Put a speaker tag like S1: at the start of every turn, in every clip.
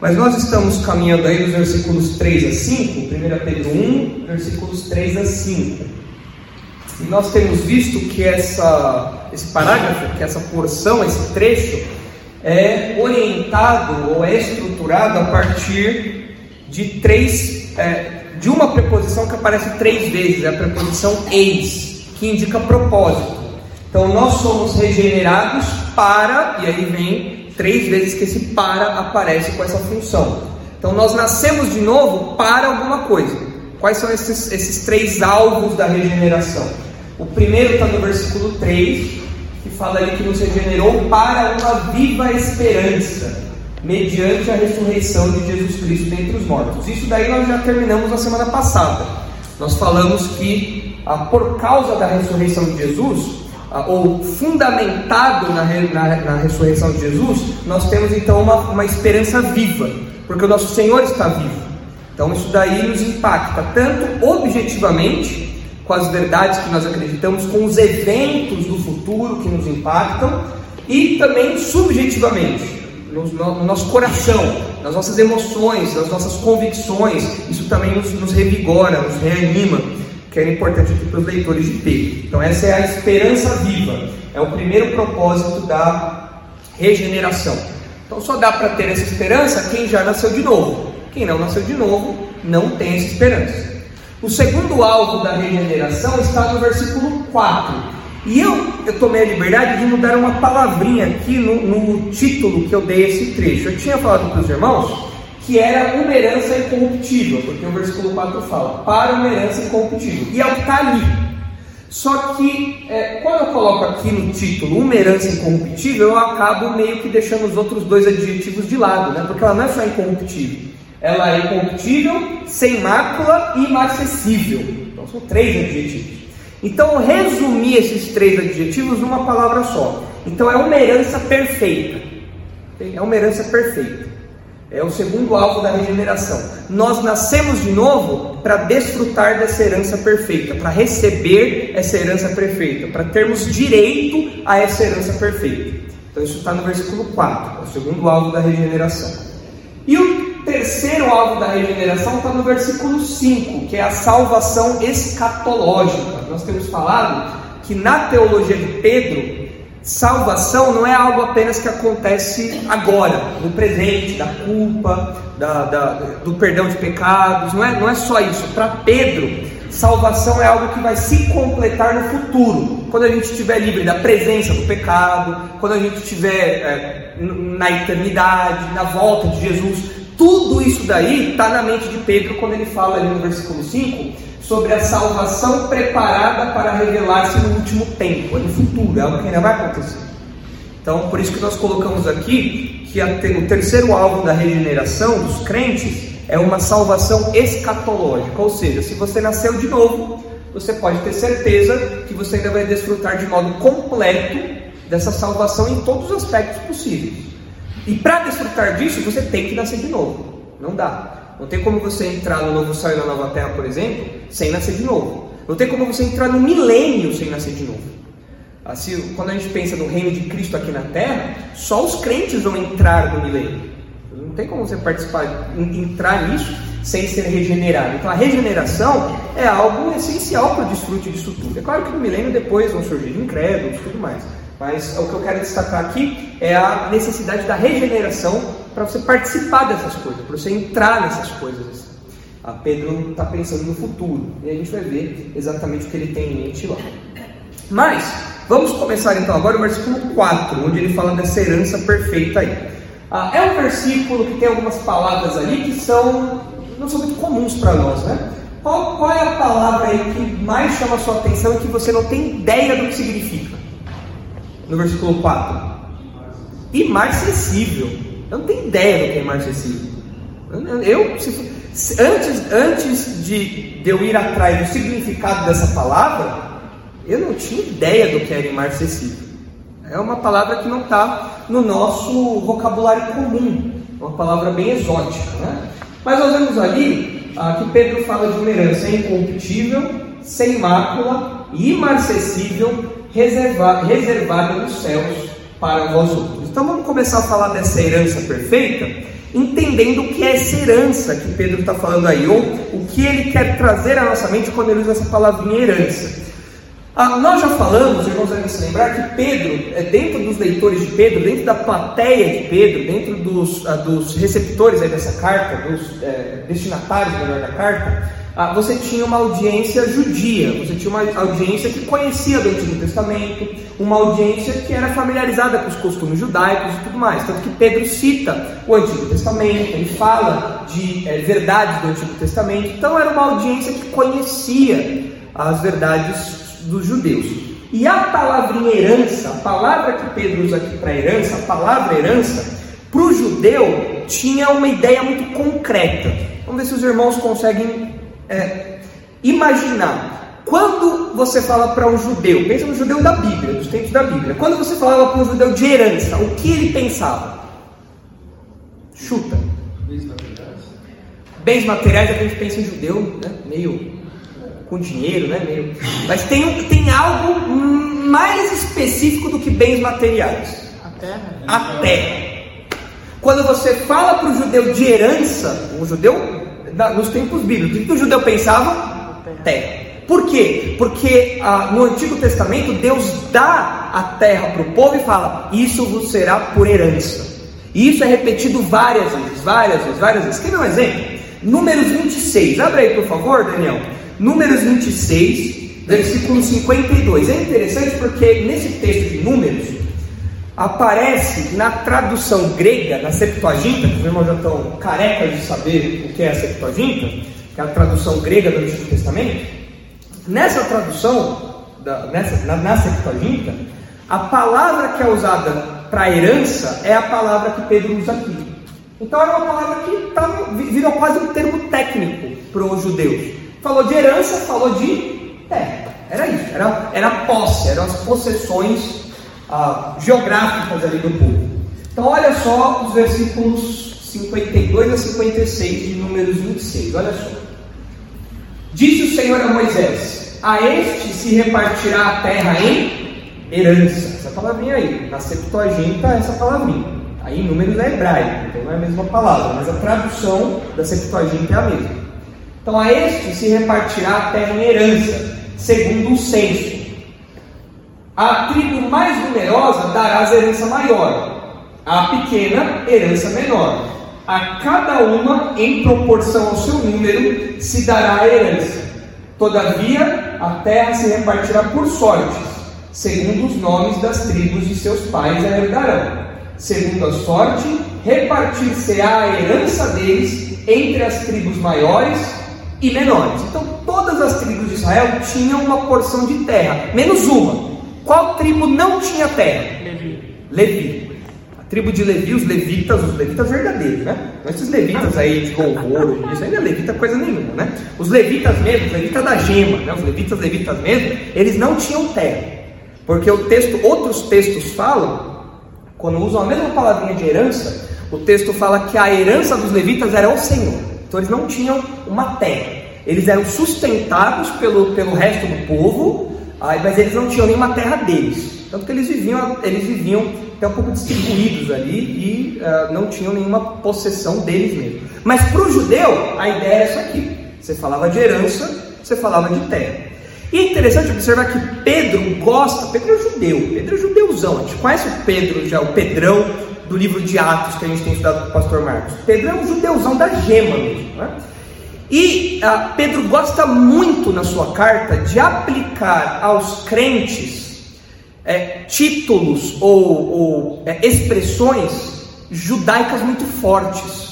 S1: Mas nós estamos caminhando aí dos versículos 3 a 5, 1 Pedro 1, versículos 3 a 5. E nós temos visto que essa, esse parágrafo, que essa porção, esse trecho, é orientado ou é estruturado a partir de três, é, de uma preposição que aparece três vezes, é a preposição eis, que indica propósito. Então nós somos regenerados para, e aí vem três vezes que esse para aparece com essa função. Então nós nascemos de novo para alguma coisa. Quais são esses, esses três alvos da regeneração? O primeiro está no versículo 3, que fala ali que nos regenerou para uma viva esperança, mediante a ressurreição de Jesus Cristo dentre os mortos. Isso daí nós já terminamos na semana passada. Nós falamos que ah, por causa da ressurreição de Jesus, ou fundamentado na, na, na, ressurreição de Jesus, nós temos então uma, uma esperança viva, porque o nosso Senhor está vivo. Então isso daí nos impacta tanto objetivamente, com as verdades que nós acreditamos, com os eventos do futuro que nos impactam, e também subjetivamente, no, no nosso coração, nas nossas emoções, nas nossas convicções, isso também nos, nos revigora, nos reanima que era importante aqui para os leitores de Pedro. Então, essa é a esperança viva, é o primeiro propósito da regeneração. Então, só dá para ter essa esperança quem já nasceu de novo. Quem não nasceu de novo não tem essa esperança. O segundo alvo da regeneração está no versículo 4. E eu, eu tomei a liberdade de mudar uma palavrinha aqui no, no título que eu dei a esse trecho. Eu tinha falado para os irmãos que era uma herança incorruptível, porque o versículo 4 fala, para uma herança incorruptível, e é o que está ali. Só que, é, quando eu coloco aqui no título uma herança incorruptível, eu acabo meio que deixando os outros dois adjetivos de lado, né? porque ela não é só incorruptível, ela é incorruptível, sem mácula e inacessível. Então são três adjetivos. Então eu resumi esses três adjetivos numa palavra só. Então é uma herança perfeita. É uma herança perfeita. É o segundo alvo da regeneração. Nós nascemos de novo para desfrutar dessa herança perfeita, para receber essa herança perfeita, para termos direito a essa herança perfeita. Então, isso está no versículo 4, é o segundo alvo da regeneração. E o terceiro alvo da regeneração está no versículo 5, que é a salvação escatológica. Nós temos falado que na teologia de Pedro, Salvação não é algo apenas que acontece agora, no presente, da culpa, da, da, do perdão de pecados, não é, não é só isso. Para Pedro, salvação é algo que vai se completar no futuro, quando a gente estiver livre da presença do pecado, quando a gente estiver é, na eternidade, na volta de Jesus. Tudo isso daí está na mente de Pedro quando ele fala ali no versículo 5 sobre a salvação preparada para revelar-se no último tempo, é no futuro, é algo que ainda vai acontecer. Então, por isso que nós colocamos aqui que o terceiro alvo da regeneração dos crentes é uma salvação escatológica, ou seja, se você nasceu de novo, você pode ter certeza que você ainda vai desfrutar de modo completo dessa salvação em todos os aspectos possíveis. E para desfrutar disso, você tem que nascer de novo. Não dá. Não tem como você entrar no novo céu e na nova terra, por exemplo, sem nascer de novo. Não tem como você entrar no milênio sem nascer de novo. Assim, quando a gente pensa no reino de Cristo aqui na terra, só os crentes vão entrar no milênio. Não tem como você participar, entrar nisso sem ser regenerado. Então a regeneração é algo essencial para o desfrute disso tudo. É claro que no milênio depois vão surgir incrédulos e tudo mais. Mas o que eu quero destacar aqui é a necessidade da regeneração para você participar dessas coisas, para você entrar nessas coisas. A Pedro está pensando no futuro e a gente vai ver exatamente o que ele tem em mente lá. Mas, vamos começar então agora o versículo 4, onde ele fala dessa herança perfeita aí. Ah, é um versículo que tem algumas palavras ali que são não são muito comuns para nós, né? Qual, qual, é a palavra aí que mais chama a sua atenção e que você não tem ideia do que significa? no versículo 4. Imarcessível. Eu não tenho ideia do que é imarcessível. Eu, se, antes, antes de, de eu ir atrás do significado dessa palavra, eu não tinha ideia do que era imarcessível. É uma palavra que não está no nosso vocabulário comum, uma palavra bem exótica. Né? Mas nós vemos ali ah, que Pedro fala de uma herança incorruptível, sem mácula, imarcessível, reservada, reservada nos céus para vós outros. Então vamos começar a falar dessa herança perfeita. entendendo o que é essa herança que Pedro está falando aí, ou o que ele quer trazer à nossa mente quando ele usa essa palavrinha herança. Ah, nós já falamos, irmãos, devem se lembrar que Pedro, é, dentro dos leitores de Pedro, dentro da plateia de Pedro, dentro dos, ah, dos receptores dessa carta, dos é, destinatários melhor da carta, ah, você tinha uma audiência judia, você tinha uma audiência que conhecia do Antigo Testamento, uma audiência que era familiarizada com os costumes judaicos e tudo mais. Tanto que Pedro cita o Antigo Testamento, ele fala de é, verdades do Antigo Testamento, então era uma audiência que conhecia as verdades dos judeus. E a palavra herança, a palavra que Pedro usa aqui para herança, a palavra herança, para o judeu tinha uma ideia muito concreta. Vamos ver se os irmãos conseguem é, imaginar, quando você fala para um judeu, pensa no judeu da Bíblia, dos tempos da Bíblia, quando você falava para um judeu de herança, o que ele pensava? Chuta. Bens materiais. Bens materiais, a gente pensa em judeu, né? meio com dinheiro, né? Meio... Mas tem, tem algo mais específico do que bens materiais.
S2: A terra.
S1: A terra. Quando você fala para o judeu de herança, o judeu nos tempos bíblicos. O que o judeu pensava? Terra. Por quê? Porque ah, no Antigo Testamento Deus dá a terra para o povo e fala: Isso vos será por herança. E isso é repetido várias vezes, várias vezes, várias vezes. Quer ver um exemplo? Números 26, abre aí por favor, Daniel. Números 26, versículo 52. É interessante porque nesse texto de Números, aparece na tradução grega, na Septuaginta, que os irmãos já estão carecas de saber o que é a Septuaginta, que é a tradução grega do Antigo Testamento. Nessa tradução, da, nessa, na, na Septuaginta, a palavra que é usada para herança é a palavra que Pedro usa aqui. Então era uma palavra que tá, virou quase um termo técnico para os judeus. Falou de herança, falou de terra. Era isso, era, era posse, eram as possessões ah, geográficas ali do povo. Então, olha só os versículos 52 a 56 de Números 26. Olha só. Disse o Senhor a Moisés: A este se repartirá a terra em herança. Essa palavrinha aí. Na Septuaginta, essa palavrinha. Aí, Números é hebraico, então não é a mesma palavra, mas a tradução da Septuaginta é a mesma. Então, a este se repartirá a terra em herança, segundo o censo a tribo mais numerosa dará herança maior, a pequena, herança menor. A cada uma, em proporção ao seu número, se dará a herança. Todavia, a terra se repartirá por sortes, segundo os nomes das tribos de seus pais a herdarão. Segundo a sorte, repartir-se-á a herança deles entre as tribos maiores e menores. Então, todas as tribos de Israel tinham uma porção de terra, menos uma, qual tribo não tinha terra?
S2: Levi.
S1: Levi. A tribo de Levi, os levitas, os levitas verdadeiros, né? Não esses levitas aí de louvor, isso ainda é levita coisa nenhuma, né? Os levitas mesmo, os levitas da gema, né? Os levitas, levitas mesmo, eles não tinham terra. Porque o texto, outros textos falam, quando usam a mesma palavrinha de herança, o texto fala que a herança dos levitas era o Senhor. Então eles não tinham uma terra. Eles eram sustentados pelo, pelo resto do povo, mas eles não tinham nenhuma terra deles. Tanto que eles viviam, eles viviam até um pouco distribuídos ali e uh, não tinham nenhuma possessão deles mesmo. Mas para o judeu, a ideia é essa aqui. Você falava de herança, você falava de terra. E é interessante observar que Pedro gosta, Pedro é judeu, Pedro é judeuzão, a gente conhece o Pedro já, o Pedrão do livro de Atos que a gente tem estudado com o pastor Marcos. Pedro é um judeuzão da gema mesmo, né? E ah, Pedro gosta muito na sua carta de aplicar aos crentes é, títulos ou, ou é, expressões judaicas muito fortes.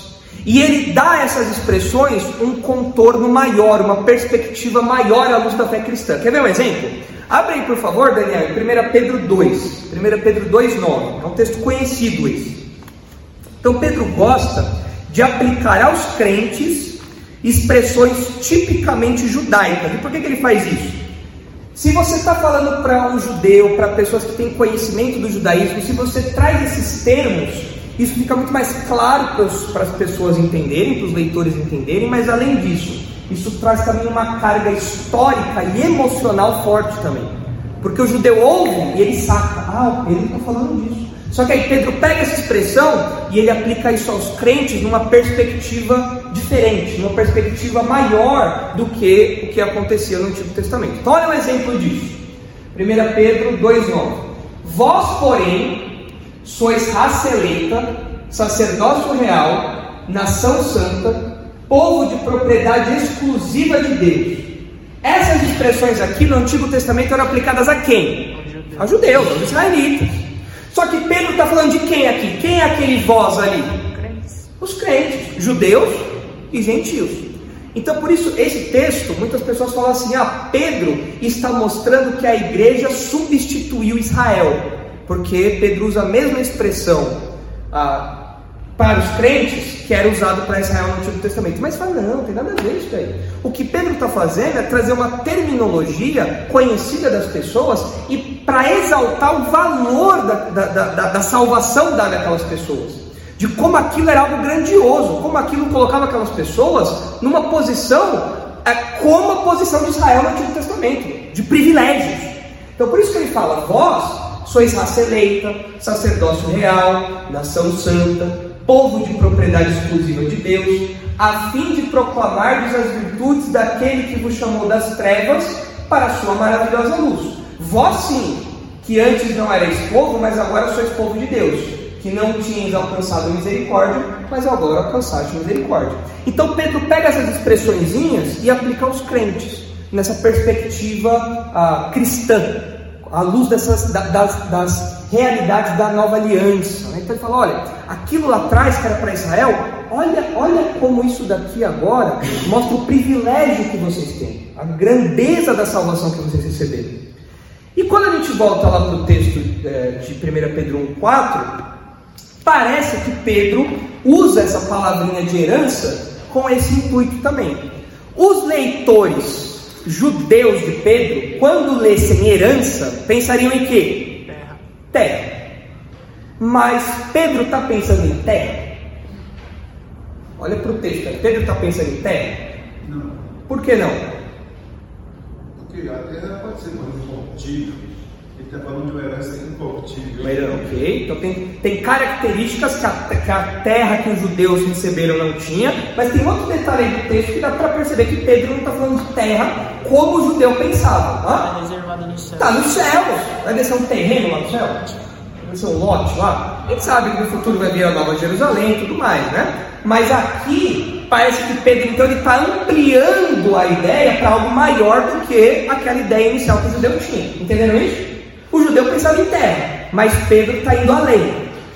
S1: E ele dá a essas expressões um contorno maior, uma perspectiva maior à luz da fé cristã. Quer ver um exemplo? Abre aí, por favor, Daniel, 1 Pedro 2. 1 Pedro 2,9. É um texto conhecido esse. Então, Pedro gosta de aplicar aos crentes expressões tipicamente judaicas. E por que, que ele faz isso? Se você está falando para um judeu, para pessoas que têm conhecimento do judaísmo, se você traz esses termos, isso fica muito mais claro para as pessoas entenderem, para os leitores entenderem, mas além disso, isso traz também uma carga histórica e emocional forte também. Porque o judeu ouve e ele saca, ah, ele está falando disso. Só que aí Pedro pega essa expressão e ele aplica isso aos crentes numa perspectiva diferente, numa perspectiva maior do que o que acontecia no Antigo Testamento. Então, olha um exemplo disso. 1 Pedro 2,9: Vós, porém, sois raça eleita, sacerdócio real, nação santa, povo de propriedade exclusiva de Deus. Essas expressões aqui no Antigo Testamento eram aplicadas a quem? A judeus, aos israelitas. Só que Pedro está falando de quem aqui? Quem é aquele vós ali? Os crentes, judeus e gentios. Então, por isso, esse texto, muitas pessoas falam assim: ah, Pedro está mostrando que a igreja substituiu Israel, porque Pedro usa a mesma expressão ah, para os crentes que era usado para Israel no Antigo Testamento. Mas fala, não, tem nada a ver isso aí. O que Pedro está fazendo é trazer uma terminologia conhecida das pessoas e para exaltar o valor da, da, da, da salvação dada àquelas pessoas. De como aquilo era algo grandioso, como aquilo colocava aquelas pessoas numa posição é, como a posição de Israel no Antigo Testamento, de privilégios. Então por isso que ele fala, vós sois raça eleita, sacerdócio real, nação santa, povo de propriedade exclusiva de Deus, a fim de proclamar-vos as virtudes daquele que vos chamou das trevas para a sua maravilhosa luz. Vós sim, que antes não erais povo, mas agora sois povo de Deus, que não tinhas alcançado misericórdia, mas agora alcançaste misericórdia. Então Pedro pega essas expressõezinhas e aplica aos crentes, nessa perspectiva ah, cristã, à luz dessas, das, das realidades da nova aliança. Né? Então ele fala: olha, aquilo lá atrás que era para Israel, olha, olha como isso daqui agora mostra o privilégio que vocês têm, a grandeza da salvação que vocês receberam. E quando a gente volta lá para o texto é, de 1 Pedro 1,4, parece que Pedro usa essa palavrinha de herança com esse intuito também. Os leitores judeus de Pedro, quando lessem herança, pensariam em quê? Terra. Mas Pedro está pensando em terra? Olha para o texto. Pedro está pensando em terra? Não. Por que não?
S2: Porque a terra pode ser mais. Ele está falando de uma herança incorruptível.
S1: ok. Então tem, tem características que a, que a terra que os judeus receberam não tinha, mas tem outro detalhe aí do texto que dá para perceber que Pedro não está falando de terra como o judeu pensava. Está reservado no céu. Está no céu. Vai descer um terreno lá no céu? Vai ser um lote lá? A gente sabe que no futuro vai vir a Nova Jerusalém e tudo mais, né? Mas aqui parece que Pedro então ele está ampliando a ideia para algo maior do que aquela ideia inicial que o judeu tinha. Entenderam isso? O judeu pensava em terra, mas Pedro está indo além.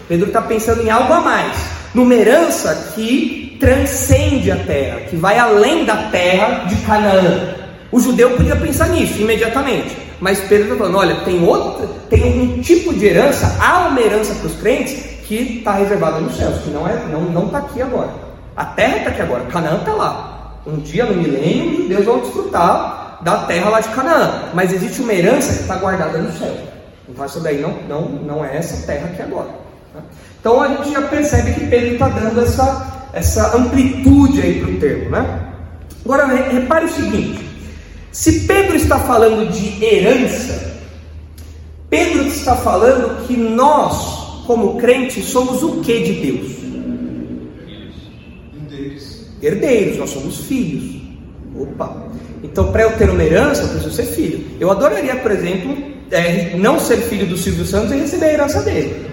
S1: Pedro está pensando em algo a mais, numa herança que transcende a terra, que vai além da terra de Canaã. O judeu podia pensar nisso imediatamente, mas Pedro está falando: olha, tem outra, tem um tipo de herança, há uma herança para os crentes que está reservada nos céus, que não é, não não está aqui agora. A terra está aqui agora, Canaã está lá. Um dia no milênio, os judeus vão desfrutar da terra lá de Canaã, mas existe uma herança que está guardada no céu. Então essa daí não, não, não é essa terra aqui agora. Tá? Então a gente já percebe que Pedro está dando essa, essa amplitude aí para o termo, né? Agora repare o seguinte: se Pedro está falando de herança, Pedro está falando que nós, como crentes, somos o que de Deus? Herdeiros. Herdeiros, nós somos filhos. Opa! Então, para eu ter uma herança, eu preciso ser filho. Eu adoraria, por exemplo, é, não ser filho do Silvio Santos e receber a herança dele.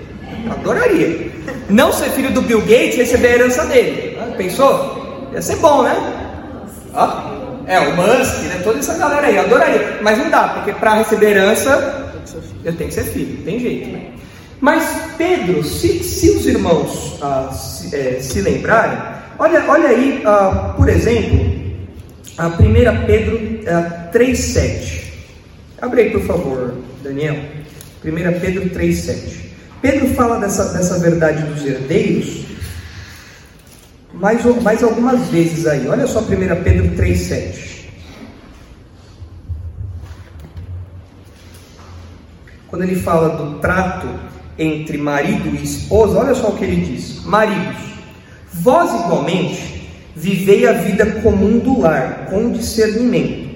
S1: Adoraria. Não ser filho do Bill Gates e receber a herança dele. Ah, pensou? Ia ser bom, né? É, o Musk, né? Toda essa galera aí, adoraria. Mas não dá, porque para receber herança, eu tenho que ser filho, tem jeito, né? Mas Pedro, se, se os irmãos ah, se, é, se, lembrarem, olha, olha aí, ah, por exemplo, a 1 Pedro ah, 3,7. Abre aí, por favor, Daniel. 1 Pedro 3,7. Pedro fala dessa, dessa verdade dos herdeiros mais, mais algumas vezes aí. Olha só 1 Pedro 3,7. Quando ele fala do trato entre marido e esposa, olha só o que ele diz: Maridos, vós igualmente vivei a vida comum do lar, com discernimento,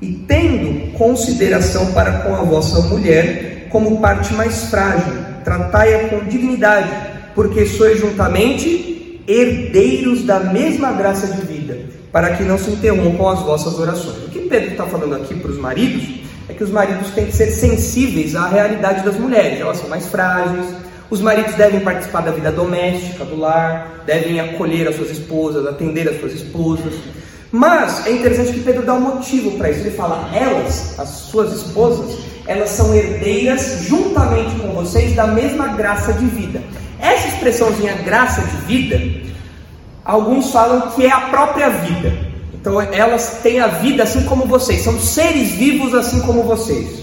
S1: e tendo consideração para com a vossa mulher como parte mais frágil tratai-a com dignidade, porque sois juntamente herdeiros da mesma graça de vida, para que não se interrompam as vossas orações. O que Pedro está falando aqui para os maridos é que os maridos têm que ser sensíveis à realidade das mulheres, elas são mais frágeis. Os maridos devem participar da vida doméstica, do lar, devem acolher as suas esposas, atender as suas esposas. Mas é interessante que Pedro dá um motivo para isso. Ele fala: elas, as suas esposas, elas são herdeiras juntamente com vocês da mesma graça de vida. Essa expressãozinha graça de vida, alguns falam que é a própria vida. Então elas têm a vida assim como vocês, são seres vivos assim como vocês.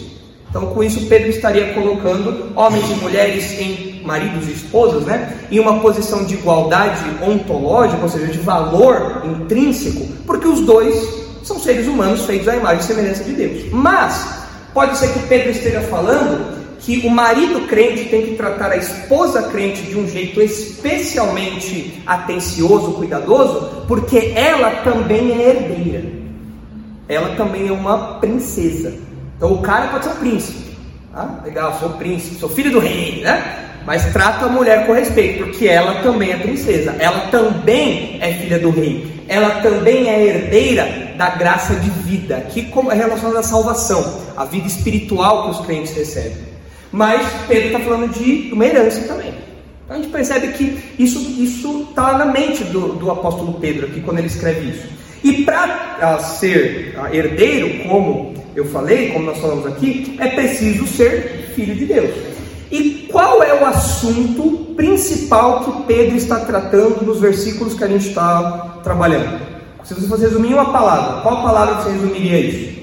S1: Então com isso Pedro estaria colocando homens e mulheres em maridos e esposas, né, em uma posição de igualdade ontológica, ou seja, de valor intrínseco, porque os dois são seres humanos feitos à imagem e semelhança de Deus. Mas pode ser que Pedro esteja falando que o marido crente tem que tratar a esposa crente de um jeito especialmente atencioso, cuidadoso, porque ela também é herdeira. Ela também é uma princesa. Então o cara pode ser um príncipe. Ah, legal, sou príncipe, sou filho do rei, né? Mas trata a mulher com respeito, porque ela também é princesa, ela também é filha do rei, ela também é herdeira da graça de vida, que é relacionada à salvação, à vida espiritual que os crentes recebem. Mas Pedro está falando de uma herança também. Então a gente percebe que isso está na mente do, do apóstolo Pedro aqui quando ele escreve isso. E para ser herdeiro, como eu falei, como nós falamos aqui, é preciso ser filho de Deus. E qual é o assunto principal que Pedro está tratando nos versículos que a gente está trabalhando? Se você fosse resumir uma palavra, qual palavra você resumiria isso?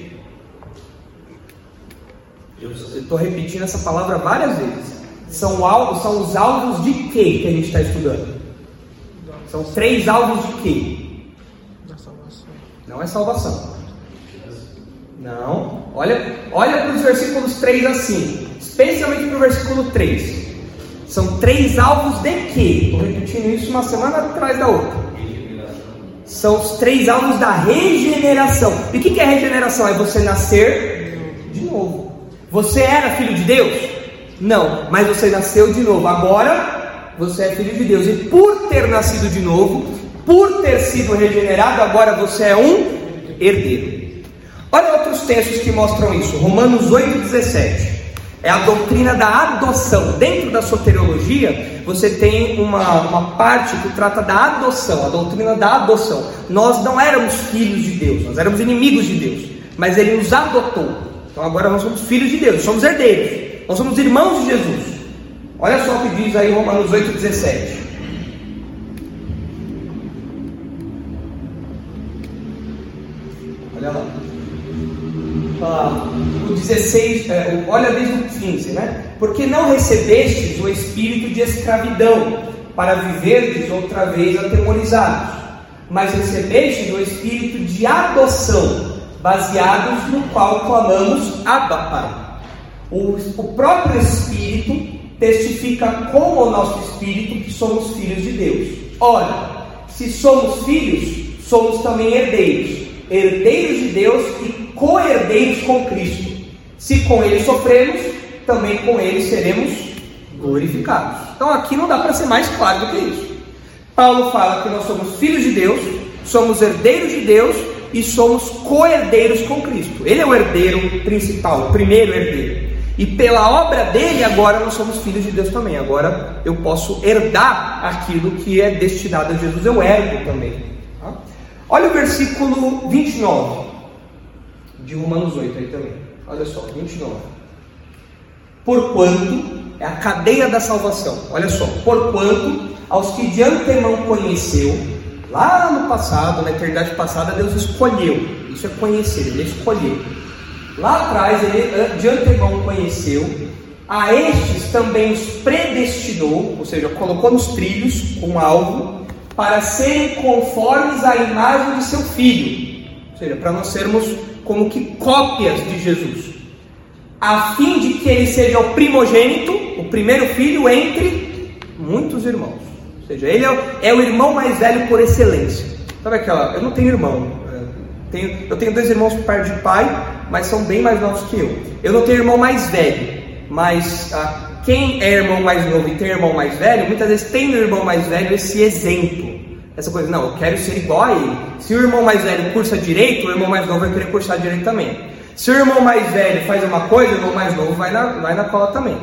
S1: Eu estou repetindo essa palavra várias vezes. São, alvos, são os alvos de quê que a gente está estudando? São três alvos de quê? Não é salvação. Não. Olha, olha para os versículos 3 a 5 especialmente no versículo 3. São três alvos de quê? Estou repetindo isso uma semana atrás da outra. São os três alvos da regeneração. E o que é regeneração? É você nascer de novo. Você era filho de Deus? Não, mas você nasceu de novo. Agora você é filho de Deus. E por ter nascido de novo, por ter sido regenerado, agora você é um herdeiro. Olha outros textos que mostram isso. Romanos 8,17 é a doutrina da adoção. Dentro da soteriologia, você tem uma, uma parte que trata da adoção, a doutrina da adoção. Nós não éramos filhos de Deus, nós éramos inimigos de Deus, mas Ele nos adotou. Então agora nós somos filhos de Deus, somos herdeiros, nós somos irmãos de Jesus. Olha só o que diz aí Romanos 8,17. Olha lá ah, o 16, é, olha desde o 15, né? Porque não recebestes o espírito de escravidão para viverdes outra vez atemorizados, mas recebestes o espírito de adoção, baseados no qual clamamos Abba Pai. O, o próprio Espírito testifica com o nosso espírito que somos filhos de Deus. Ora, se somos filhos, somos também herdeiros, herdeiros de Deus e co-herdeiros com Cristo. Se com ele sofremos, também com ele seremos glorificados. Então aqui não dá para ser mais claro do que isso. Paulo fala que nós somos filhos de Deus, somos herdeiros de Deus e somos co-herdeiros com Cristo. Ele é o herdeiro principal, o primeiro herdeiro. E pela obra dele, agora nós somos filhos de Deus também. Agora eu posso herdar aquilo que é destinado a Jesus, eu herdo também. Tá? Olha o versículo 29 de Romanos 8 aí também. Olha só, 29. Porquanto, é a cadeia da salvação. Olha só, porquanto aos que de antemão conheceu, lá no passado, na eternidade passada, Deus escolheu. Isso é conhecer, ele escolheu. Lá atrás, ele de antemão conheceu, a estes também os predestinou, ou seja, colocou nos trilhos um alvo, para serem conformes à imagem de seu filho, ou seja, para nós sermos como que cópias de Jesus, a fim de que ele seja o primogênito, o primeiro filho entre muitos irmãos. Ou seja, ele é o, é o irmão mais velho por excelência. Sabe aquela? Eu não tenho irmão. É, tenho, eu tenho dois irmãos por parte de pai, mas são bem mais novos que eu. Eu não tenho irmão mais velho, mas ah, quem é irmão mais novo e tem irmão mais velho, muitas vezes tem no irmão mais velho esse exemplo. Essa coisa, não, eu quero ser igual a ele. Se o irmão mais velho cursa direito, o irmão mais novo vai querer cursar direito também. Se o irmão mais velho faz uma coisa, o irmão mais novo vai na, vai na cola também.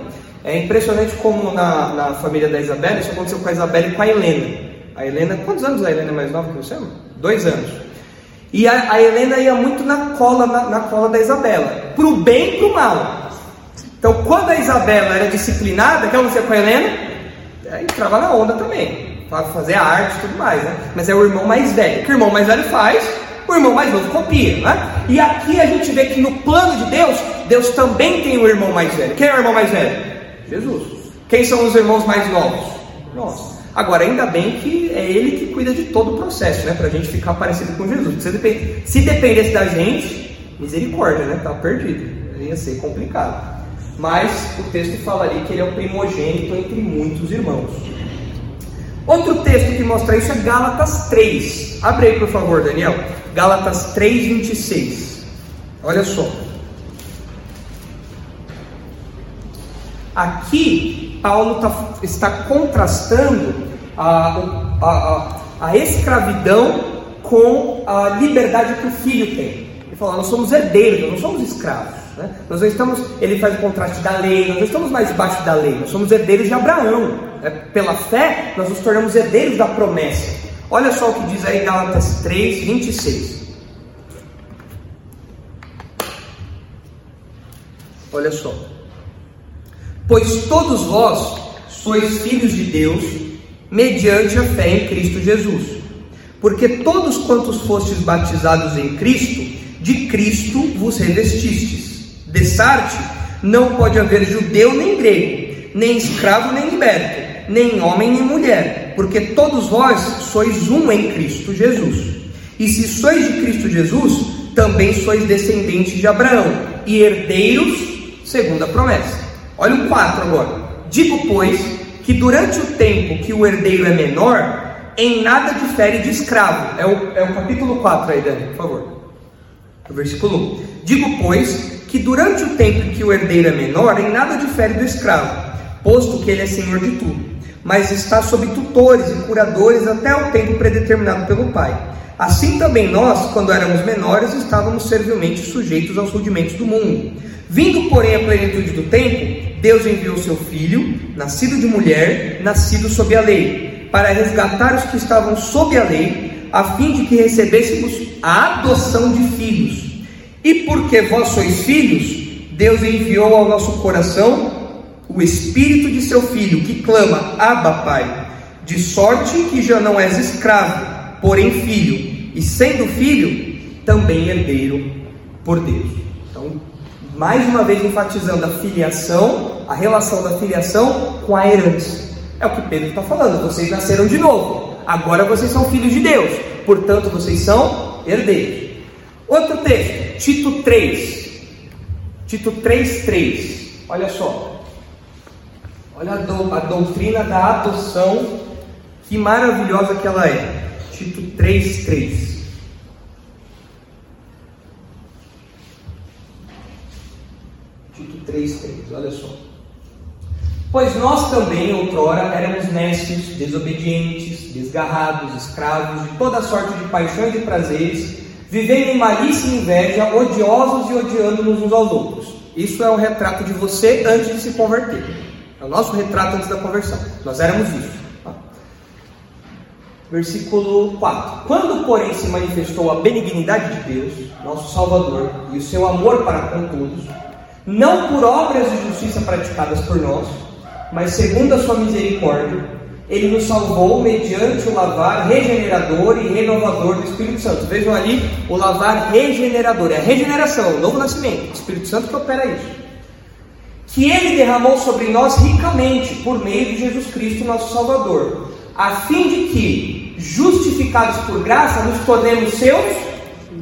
S1: É impressionante como na, na família da Isabela, isso aconteceu com a Isabela e com a Helena. A Helena, quantos anos a Helena é mais nova que você? Dois anos. E a, a Helena ia muito na cola, na, na cola da Isabela, pro bem e pro mal. Então, quando a Isabela era disciplinada, que aconteceu com a Helena? Ela entrava na onda também, para fazer a arte e tudo mais, né? Mas é o irmão mais velho. O que o irmão mais velho faz, o irmão mais novo copia, né? E aqui a gente vê que no plano de Deus, Deus também tem o irmão mais velho. Quem é o irmão mais velho? Jesus. Quem são os irmãos mais novos? Nós. Agora, ainda bem que é Ele que cuida de todo o processo, né? Para a gente ficar parecido com Jesus. Se dependesse da gente, misericórdia, né? Tá perdido. Ia ser complicado. Mas o texto falaria que ele é o primogênito entre muitos irmãos. Outro texto que mostra isso é Gálatas 3. Abre aí, por favor, Daniel. Gálatas 3, 26. Olha só. Aqui, Paulo tá, está contrastando a, a, a, a, escravidão com a liberdade que o filho tem. Ele fala: nós somos herdeiros, nós não somos escravos. Né? Nós não estamos, ele faz o contraste da lei, nós não estamos mais debaixo da lei, nós somos herdeiros de Abraão. Né? Pela fé, nós nos tornamos herdeiros da promessa. Olha só o que diz aí Gálatas 3, 26. Olha só. Pois todos vós sois filhos de Deus, mediante a fé em Cristo Jesus. Porque todos quantos fostes batizados em Cristo, de Cristo vos revestistes. De Sarte, não pode haver judeu nem grego, nem escravo nem liberto, nem homem nem mulher, porque todos vós sois um em Cristo Jesus. E se sois de Cristo Jesus, também sois descendentes de Abraão e herdeiros segundo a promessa. Olha o 4 agora. Digo, pois, que durante o tempo que o herdeiro é menor, em nada difere de escravo. É o, é o capítulo 4 aí, Dani, por favor. O versículo 1. Digo, pois, que durante o tempo em que o herdeiro é menor, em nada difere do escravo, posto que ele é senhor de tudo, mas está sob tutores e curadores até o tempo predeterminado pelo pai. Assim também nós, quando éramos menores, estávamos servilmente sujeitos aos rudimentos do mundo. Vindo, porém, a plenitude do tempo, Deus enviou seu filho, nascido de mulher, nascido sob a lei, para resgatar os que estavam sob a lei, a fim de que recebêssemos a adoção de filhos. E porque vós sois filhos, Deus enviou ao nosso coração o Espírito de seu Filho, que clama, Abba, Pai, de sorte que já não és escravo, porém filho, e sendo filho, também herdeiro por Deus. Então, mais uma vez enfatizando a filiação, a relação da filiação com a herança. É o que Pedro está falando, vocês nasceram de novo, agora vocês são filhos de Deus, portanto vocês são herdeiros. Outro texto, Tito 3. Tito 3, 3. Olha só. Olha a, do, a doutrina da adoção, que maravilhosa que ela é. Tito 3, 3. Tito 3, 3. Olha só. Pois nós também, outrora, éramos necios, desobedientes, desgarrados, escravos de toda sorte de paixões e prazeres vivendo em malícia e inveja, odiosos e odiando-nos uns aos outros. Isso é o retrato de você antes de se converter. É o nosso retrato antes da conversão. Nós éramos isso. Tá? Versículo 4: Quando, porém, se manifestou a benignidade de Deus, nosso Salvador, e o seu amor para com todos, não por obras de justiça praticadas por nós, mas segundo a sua misericórdia, ele nos salvou mediante o lavar regenerador e renovador do Espírito Santo. Vejam ali o lavar regenerador, é a regeneração, o novo nascimento. O Espírito Santo que opera isso. Que ele derramou sobre nós ricamente por meio de Jesus Cristo, nosso Salvador, a fim de que, justificados por graça, nos tornemos seus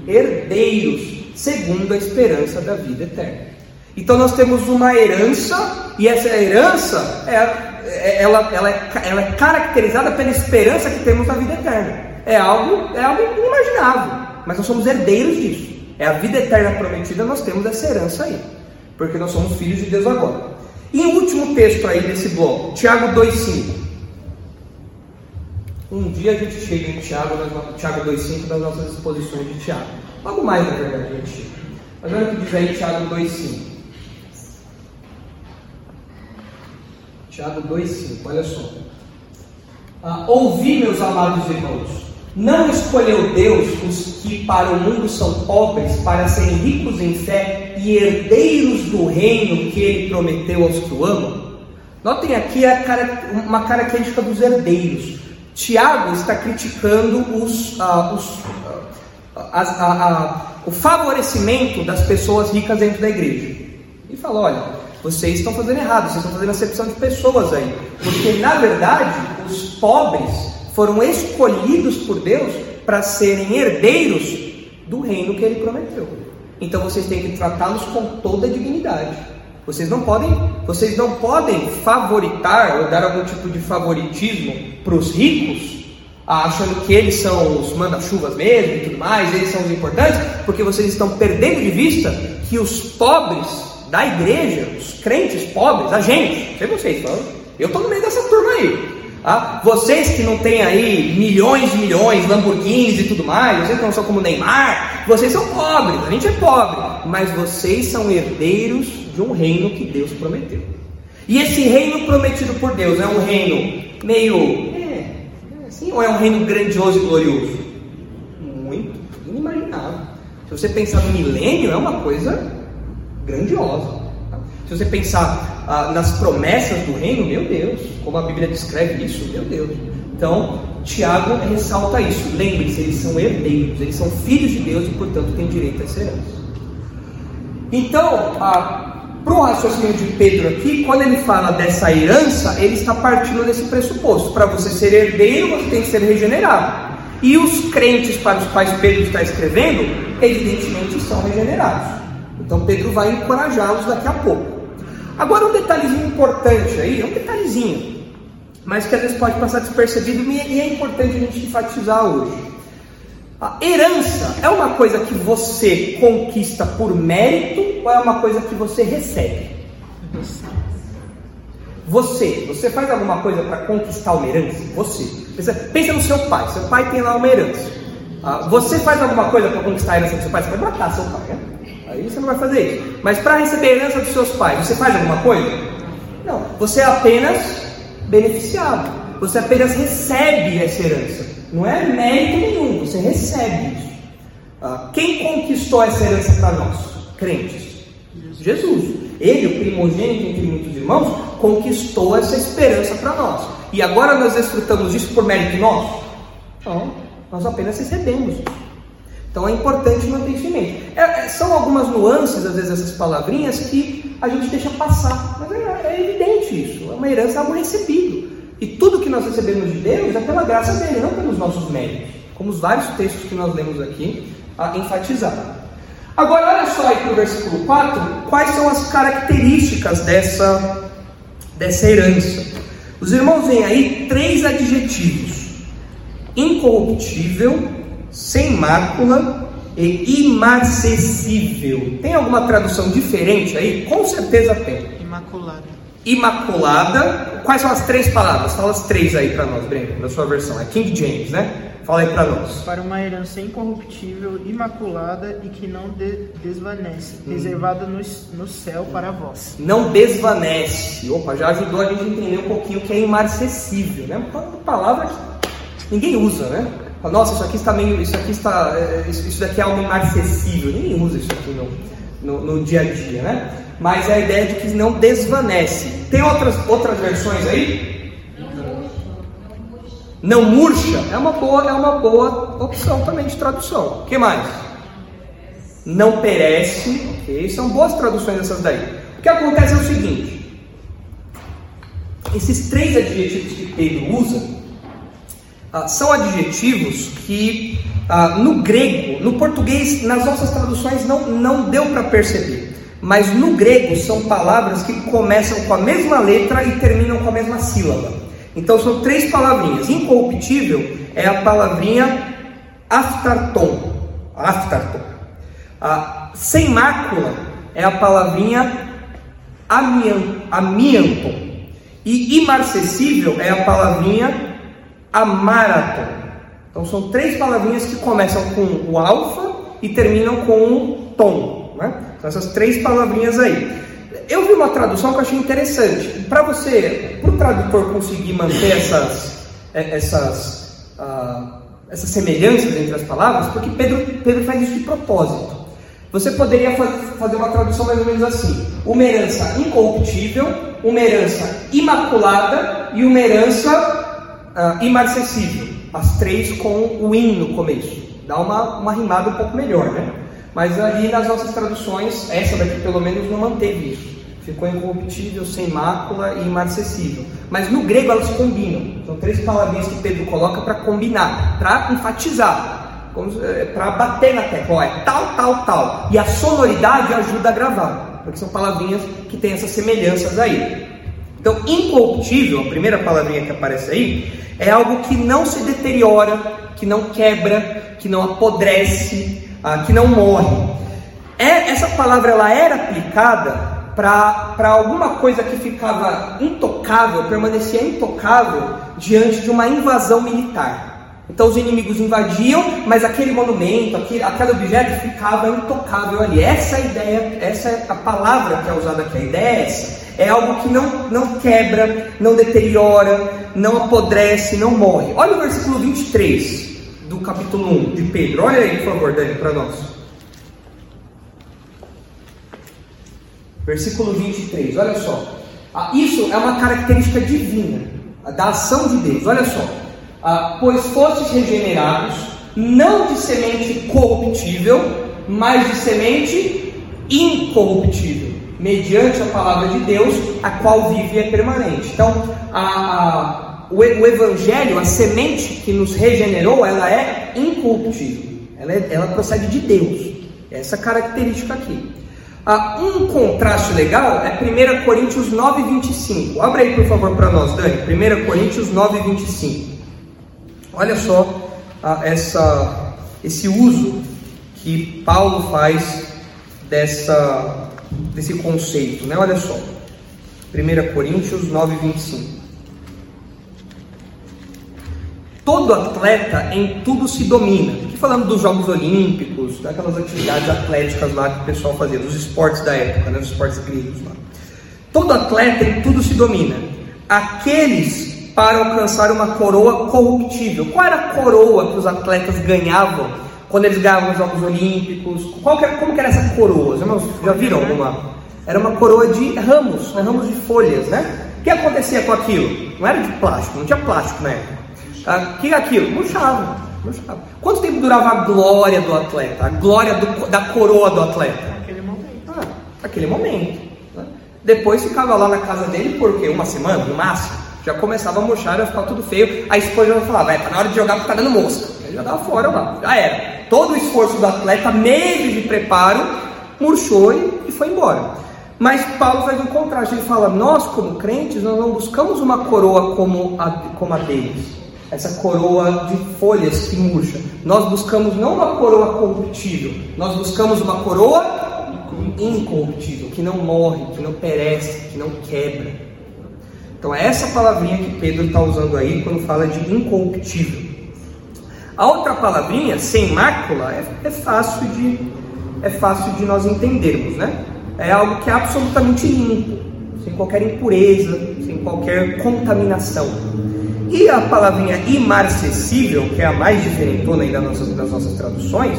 S1: herdeiros, segundo a esperança da vida eterna. Então nós temos uma herança, e essa herança é é, ela, ela, é, ela é caracterizada pela esperança que temos na vida eterna. É algo, é algo inimaginável, mas nós somos herdeiros disso. É a vida eterna prometida, nós temos essa herança aí, porque nós somos filhos de Deus agora. E o último texto aí desse bloco, Tiago 2,5. Um dia a gente chega em Tiago, Tiago 2,5 das nossas exposições de Tiago. Logo mais, na verdade, a gente chega. Mas olha o que diz aí Tiago 2,5. Tiago 2,5, olha só. Ah, ouvi, meus amados irmãos, não escolheu Deus os que para o mundo são pobres, para serem ricos em fé e herdeiros do reino que ele prometeu aos que o amam? Notem aqui uma característica dos herdeiros. Tiago está criticando os, uh, os, uh, o favorecimento das pessoas ricas dentro da igreja. E fala: olha, vocês estão fazendo errado, vocês estão fazendo acepção de pessoas aí. Porque na verdade, os pobres foram escolhidos por Deus para serem herdeiros do reino que ele prometeu. Então vocês têm que tratá-los com toda dignidade. Vocês não podem, vocês não podem favoritar ou dar algum tipo de favoritismo para os ricos, achando que eles são os manda-chuvas mesmo e tudo mais, eles são os importantes, porque vocês estão perdendo de vista que os pobres da igreja, os crentes pobres, a gente, sei vocês, eu estou no meio dessa turma aí. Ah, vocês que não têm aí milhões e milhões, Lamborghinis e tudo mais, vocês não são como Neymar, vocês são pobres, a gente é pobre, mas vocês são herdeiros de um reino que Deus prometeu. E esse reino prometido por Deus é um reino meio. É, é assim, ou é um reino grandioso e glorioso? Muito inimaginável. Se você pensar no milênio, é uma coisa grandiosa. Se você pensar ah, nas promessas do reino, meu Deus, como a Bíblia descreve isso, meu Deus. Então, Tiago ressalta isso. Lembre-se, eles são herdeiros, eles são filhos de Deus e, portanto, têm direito a essa herança. Então, ah, para o raciocínio de Pedro aqui, quando ele fala dessa herança, ele está partindo desse pressuposto. Para você ser herdeiro, você tem que ser regenerado. E os crentes para os quais Pedro está escrevendo, evidentemente são regenerados. Então Pedro vai encorajá-los daqui a pouco. Agora um detalhezinho importante aí, um detalhezinho, mas que às vezes pode passar despercebido e é importante a gente enfatizar hoje. A herança é uma coisa que você conquista por mérito ou é uma coisa que você recebe? Você, você faz alguma coisa para conquistar uma herança? Você. Pensa, pensa, no seu pai. Seu pai tem lá uma herança. Ah, você faz alguma coisa para conquistar a herança do seu pai? Você vai matar seu pai? Aí você não vai fazer isso. Mas para receber a herança dos seus pais, você faz alguma coisa? Não. Você é apenas beneficiado. Você apenas recebe essa herança. Não é mérito nenhum, você recebe isso. Ah, quem conquistou essa herança para nós? Crentes. Jesus. Ele, o primogênito entre muitos irmãos, conquistou essa esperança para nós. E agora nós desfrutamos disso por mérito nosso? Não, nós apenas recebemos. Então é importante manter isso em mente. É, é, são algumas nuances, às vezes, essas palavrinhas que a gente deixa passar, mas é, é evidente isso. É uma herança, algo recebido. E tudo que nós recebemos de Deus é pela graça dele, não pelos nossos méritos. Como os vários textos que nós lemos aqui a enfatizar. Agora, olha só aí para o versículo 4, quais são as características dessa, dessa herança. Os irmãos veem aí três adjetivos: incorruptível, sem mácula e imarcessível. Tem alguma tradução diferente aí? Com certeza tem.
S3: Imaculada.
S1: Imaculada. Quais são as três palavras? Fala as três aí para nós, Breno, na sua versão. É King James, né? Fala aí para nós.
S3: Para uma herança incorruptível, imaculada e que não de desvanece, hum. reservada no, no céu para vós.
S1: Não desvanece. Opa, já ajudou a gente a entender um pouquinho o que é imarcessível, né? Uma palavra que ninguém usa, né? Nossa, isso aqui está meio. Isso aqui está. É, isso, isso daqui é algo inacessível. Ninguém usa isso aqui no, no, no, dia a dia, né? Mas é a ideia de que não desvanece. Tem outras, outras versões aí? Não murcha é uma boa, é uma boa opção também de tradução. O que mais? Não perece, ok? São boas traduções essas daí. O que acontece é o seguinte: esses três adjetivos que Pedro usa ah, são adjetivos que ah, no grego, no português, nas nossas traduções não, não deu para perceber, mas no grego são palavras que começam com a mesma letra e terminam com a mesma sílaba. Então são três palavrinhas. Incorruptível é a palavrinha aftarton, aftarton. Ah, sem mácula é a palavrinha amianton. E imarcessível é a palavrinha amaraton. Então são três palavrinhas que começam com o alfa e terminam com o tom. Né? São essas três palavrinhas aí. Eu vi uma tradução que eu achei interessante. Para você, para o tradutor conseguir manter essas, eh, essas, uh, essas semelhanças entre as palavras, porque Pedro, Pedro faz isso de propósito. Você poderia fazer uma tradução mais ou menos assim: uma herança incorruptível, uma herança imaculada e uma herança uh, imarcessível. As três com o in no começo. Dá uma, uma rimada um pouco melhor, né? Mas ali nas nossas traduções, essa daqui pelo menos não manteve isso ficou incorruptível, sem mácula e imarcessível. Mas no grego elas combinam. São três palavrinhas que Pedro coloca para combinar, para enfatizar, é, para bater na tecla. Ó, é tal, tal, tal. E a sonoridade ajuda a gravar, porque são palavrinhas que têm essas semelhanças aí. Então, incorruptível, a primeira palavrinha que aparece aí, é algo que não se deteriora, que não quebra, que não apodrece, ah, que não morre. É, essa palavra ela era aplicada para alguma coisa que ficava intocável, permanecia intocável diante de uma invasão militar. Então os inimigos invadiam, mas aquele monumento, aquele, aquele objeto ficava intocável ali. Essa é ideia, essa é a palavra que é usada aqui, a ideia é essa. É algo que não, não quebra, não deteriora, não apodrece, não morre. Olha o versículo 23 do capítulo 1 de Pedro. Olha aí, por favor, Dani, para nós. Versículo 23, olha só. Ah, isso é uma característica divina, da ação de Deus. Olha só. Ah, pois fostes regenerados, não de semente corruptível, mas de semente incorruptível, mediante a palavra de Deus, a qual vive e é permanente. Então, a, a, o, o Evangelho, a semente que nos regenerou, ela é incorruptível. Ela, é, ela procede de Deus. Essa característica aqui. Ah, um contraste legal é 1 Coríntios 9, 25. Abre aí, por favor, para nós, Dani. 1 Coríntios 9, 25. Olha só essa, esse uso que Paulo faz dessa, desse conceito. Né? Olha só. 1 Coríntios 9, 25. Todo atleta em tudo se domina. Aqui falando dos Jogos Olímpicos, daquelas atividades atléticas lá que o pessoal fazia, dos esportes da época, né, dos esportes gregos lá. Todo atleta em tudo se domina. Aqueles para alcançar uma coroa corruptível. Qual era a coroa que os atletas ganhavam quando eles ganhavam os Jogos Olímpicos? Qual que era, como que era essa coroa? Já, já viram alguma? Era uma coroa de ramos, né, ramos de folhas, né? O que acontecia com aquilo? Não era de plástico, não tinha plástico na época. O que é aquilo? Murchava, murchava. Quanto tempo durava a glória do atleta? A glória do, da coroa do atleta?
S3: Aquele momento.
S1: Ah, aquele momento. Né? Depois ficava lá na casa dele por quê? Uma semana, no máximo. Já começava a murchar, ia ficar tudo feio. A esposa já falava, tá na hora de jogar porque tá dando mosca. Ele já dava fora lá, já era. Todo o esforço do atleta, meses de preparo, murchou e, e foi embora. Mas Paulo faz um contraste, ele fala, nós como crentes, nós não buscamos uma coroa como a, como a deles essa coroa de folhas que murcha. Nós buscamos não uma coroa corruptível, nós buscamos uma coroa incorruptível, que não morre, que não perece, que não quebra. Então é essa palavrinha que Pedro está usando aí quando fala de incorruptível. A outra palavrinha, sem mácula, é, é, fácil de é fácil de nós entendermos, né? É algo que é absolutamente limpo, sem qualquer impureza, sem qualquer contaminação. E a palavrinha imarcessível, que é a mais diferentona aí das nossas, nossas traduções,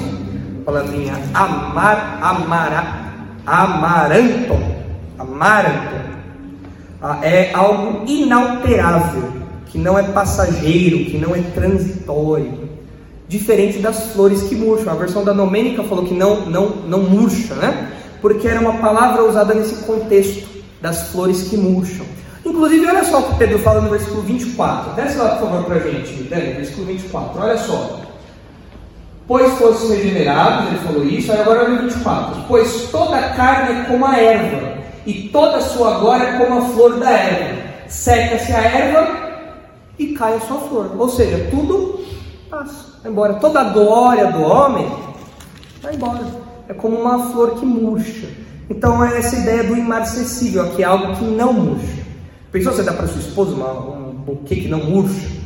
S1: palavrinha amar, amara, amaranto, amaranto, é algo inalterável, que não é passageiro, que não é transitório, diferente das flores que murcham. A versão da Nomênica falou que não, não, não murcha, né? Porque era uma palavra usada nesse contexto das flores que murcham. Inclusive, olha só o que Pedro fala no versículo 24. Desce lá, por favor, para a gente, Dani, versículo 24. Olha só. Pois fosse regenerados, ele falou isso, aí agora olha o 24. Pois toda carne é como a erva, e toda a sua glória é como a flor da erva. Seca-se a erva e cai a sua flor. Ou seja, tudo passa, vai embora. Toda a glória do homem vai embora. É como uma flor que murcha. Então é essa ideia do imarcessível, que é algo que não murcha. Pensou você dar para sua esposa uma, um buquê que não murcha?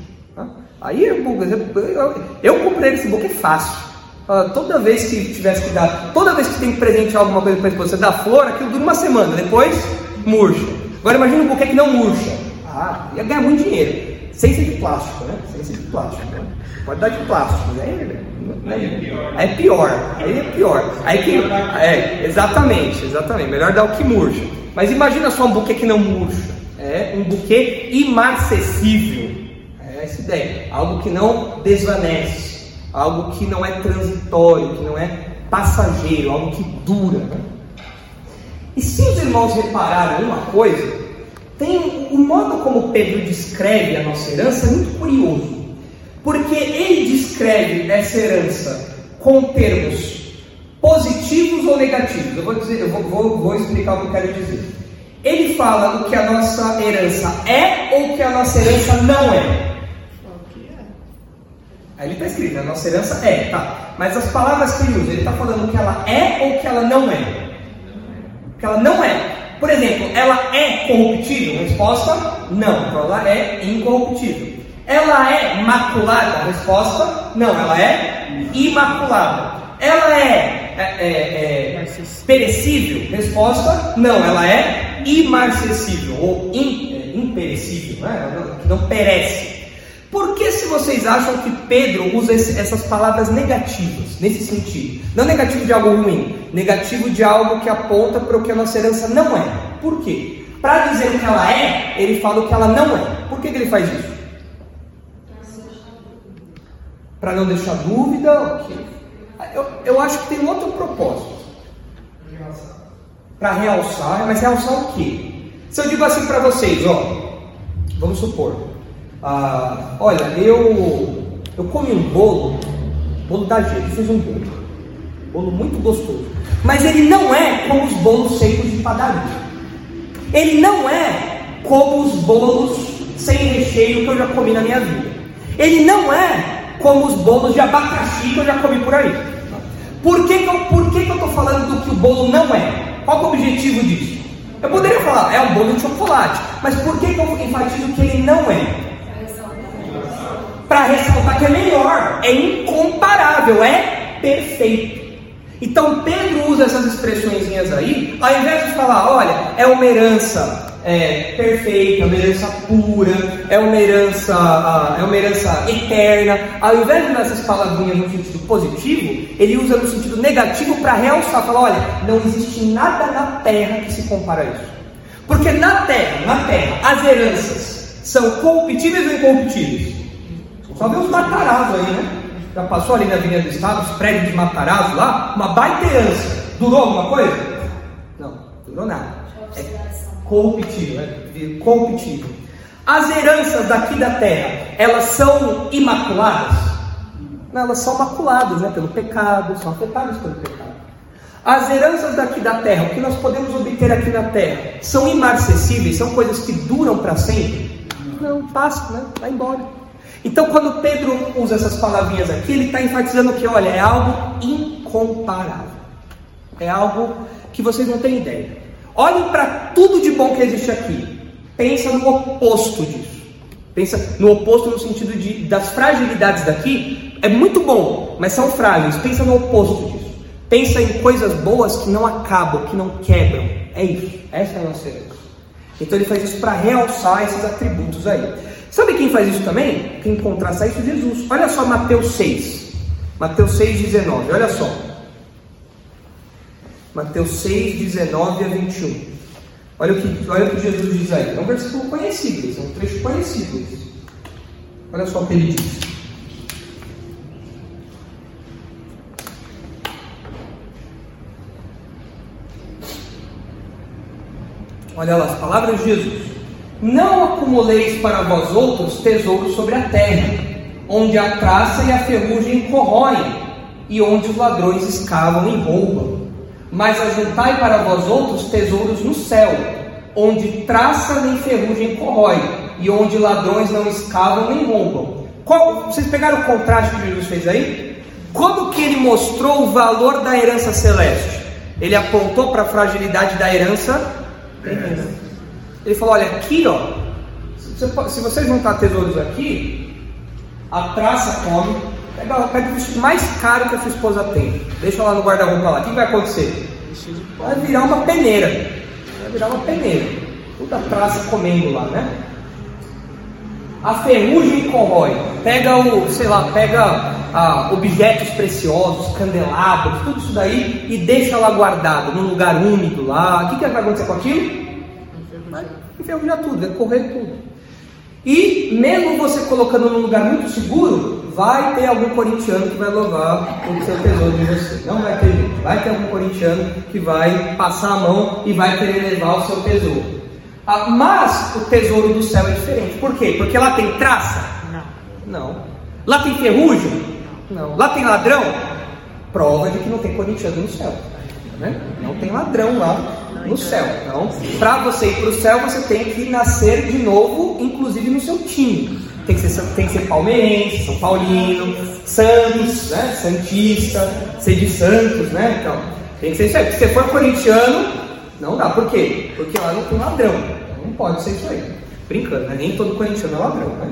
S1: Aí eu, eu, eu comprei esse buquê fácil. Toda vez que tivesse que dar, toda vez que tem que presente alguma coisa para a esposa, você dá flor, aquilo dura uma semana, depois murcha. Agora imagina um buquê que não murcha. Ah, ia ganhar muito dinheiro. Sem ser de plástico, né? Sem ser de plástico. Né? Pode dar de plástico, né? Aí é pior. Aí é pior. Aí é pior. Aí que, é, exatamente, exatamente. Melhor dar o que murcha. Mas imagina só um buquê que não murcha. É um buquê imarcessível. É essa ideia. Algo que não desvanece. Algo que não é transitório, que não é passageiro, algo que dura. Né? E se os irmãos repararem uma coisa, tem o modo como Pedro descreve a nossa herança é muito curioso, porque ele descreve essa herança com termos positivos ou negativos. Eu vou dizer, eu vou, vou, vou explicar o que eu quero dizer. Ele fala o que a nossa herança é ou que a nossa herança não é. Aí ele está escrito, a nossa herança é, tá. Mas as palavras que ele usa, ele está falando que ela é ou que ela não é? Que ela não é. Por exemplo, ela é corruptível? Resposta: não. Então ela é incorruptível. Ela é maculada? Resposta: não. Ela é imaculada. Ela é, é, é, é perecível? Resposta: não. Ela é imarcessível ou in, é, imperecível, né? que não perece. Por que se vocês acham que Pedro usa esse, essas palavras negativas, nesse sentido? Não negativo de algo ruim, negativo de algo que aponta para o que a nossa herança não é. Por quê? Para dizer o que ela é, ele fala o que ela não é. Por que, que ele faz isso? Para não deixar dúvida. Okay. Eu, eu acho que tem outro propósito. Para realçar, mas realçar o quê? Se eu digo assim para vocês, ó, vamos supor, ah, olha, eu, eu comi um bolo, bolo da gente, fez um bolo, bolo muito gostoso, mas ele não é como os bolos secos de padaria. Ele não é como os bolos sem recheio que eu já comi na minha vida. Ele não é como os bolos de abacaxi que eu já comi por aí. Por que, que, eu, por que, que eu estou falando do que o bolo não é? Qual é o objetivo disso? Eu poderia falar, é um bolo de chocolate, mas por que, que eu enfatizo que ele não é? Para ressaltar que é melhor, é incomparável, é perfeito. Então Pedro usa essas expressões aí, ao invés de falar, olha, é uma herança é, perfeita, é uma herança pura, é uma herança, é uma herança eterna. Ao invés de usar essas palavrinhas no sentido positivo, ele usa no sentido negativo para realçar, falar, olha, não existe nada na terra que se compara a isso. Porque na terra, na terra, as heranças são corruptíveis ou incorruptíveis? Só vê os Matarazzo aí, né? Já passou ali na Avenida do Estado, os prédios de Matarazzo lá, uma baita herança. Durou alguma coisa? Não, durou nada. É corruptível, é corruptível. As heranças daqui da terra, elas são imaculadas? Não, elas são maculadas né, pelo pecado, são afetadas pelo pecado. As heranças daqui da terra, o que nós podemos obter aqui na terra, são imarcessíveis, são coisas que duram para sempre? Não, passa, né? vai embora. Então, quando Pedro usa essas palavrinhas aqui, ele está enfatizando que, olha, é algo incomparável. É algo que vocês não têm ideia. Olhem para tudo de bom que existe aqui. Pensa no oposto disso. Pensa no oposto no sentido de das fragilidades daqui. É muito bom, mas são frágeis. Pensa no oposto disso. Pensa em coisas boas que não acabam, que não quebram. É isso. Essa é a nossa herança. Então ele faz isso para realçar esses atributos aí. Sabe quem faz isso também? Quem contrasta isso? Jesus. Olha só Mateus 6. Mateus 6, 19. Olha só. Mateus 6, 19 a 21. Olha o que, olha o que Jesus diz aí. É um versículo conhecido, é um trecho conhecido. Olha só o que ele diz. Olha lá as palavras de Jesus. Não acumuleis para vós outros tesouros sobre a terra, onde a traça e a ferrugem corroem, e onde os ladrões escavam e roubam. Mas ajuntai para vós outros tesouros no céu, onde traça nem ferrugem corrói, e onde ladrões não escavam nem roubam. Qual, vocês pegaram o contraste que Jesus fez aí? Quando que ele mostrou o valor da herança celeste? Ele apontou para a fragilidade da herança. Ele falou: olha, aqui, ó, se vocês juntar tesouros aqui, a traça come, pega, pega o vestido mais caro que a sua esposa tem, deixa lá no guarda-roupa lá, o que vai acontecer? Vai virar uma peneira, vai virar uma peneira, toda a traça comendo lá, né? A ferrugem corrói, pega o, sei lá, pega ah, objetos preciosos, candelabros, tudo isso daí e deixa lá guardado, num lugar úmido lá. O que, que vai acontecer com aquilo? Vai enferrujar tudo, vai correr tudo. E mesmo você colocando num lugar muito seguro, vai ter algum corintiano que vai louvar o seu tesouro de você. Não vai ter jeito. Vai ter algum corintiano que vai passar a mão e vai querer levar o seu tesouro. Ah, mas o tesouro do céu é diferente. Por quê? Porque lá tem traça? Não. Não. Lá tem ferrugem? Não. Lá tem ladrão? Prova de que não tem corintiano no céu. Né? Não tem ladrão lá no céu. Então, para você ir para o céu, você tem que nascer de novo, inclusive no seu time. Tem que ser, tem que ser palmeirense, São Paulino, Santos, né? Santista, ser de Santos, né? Então, tem que ser isso aí. Se você for corintiano, não dá. Por quê? Porque lá não tem ladrão. Não pode ser isso aí. Brincando, né? Nem todo corintiano é ladrão, né?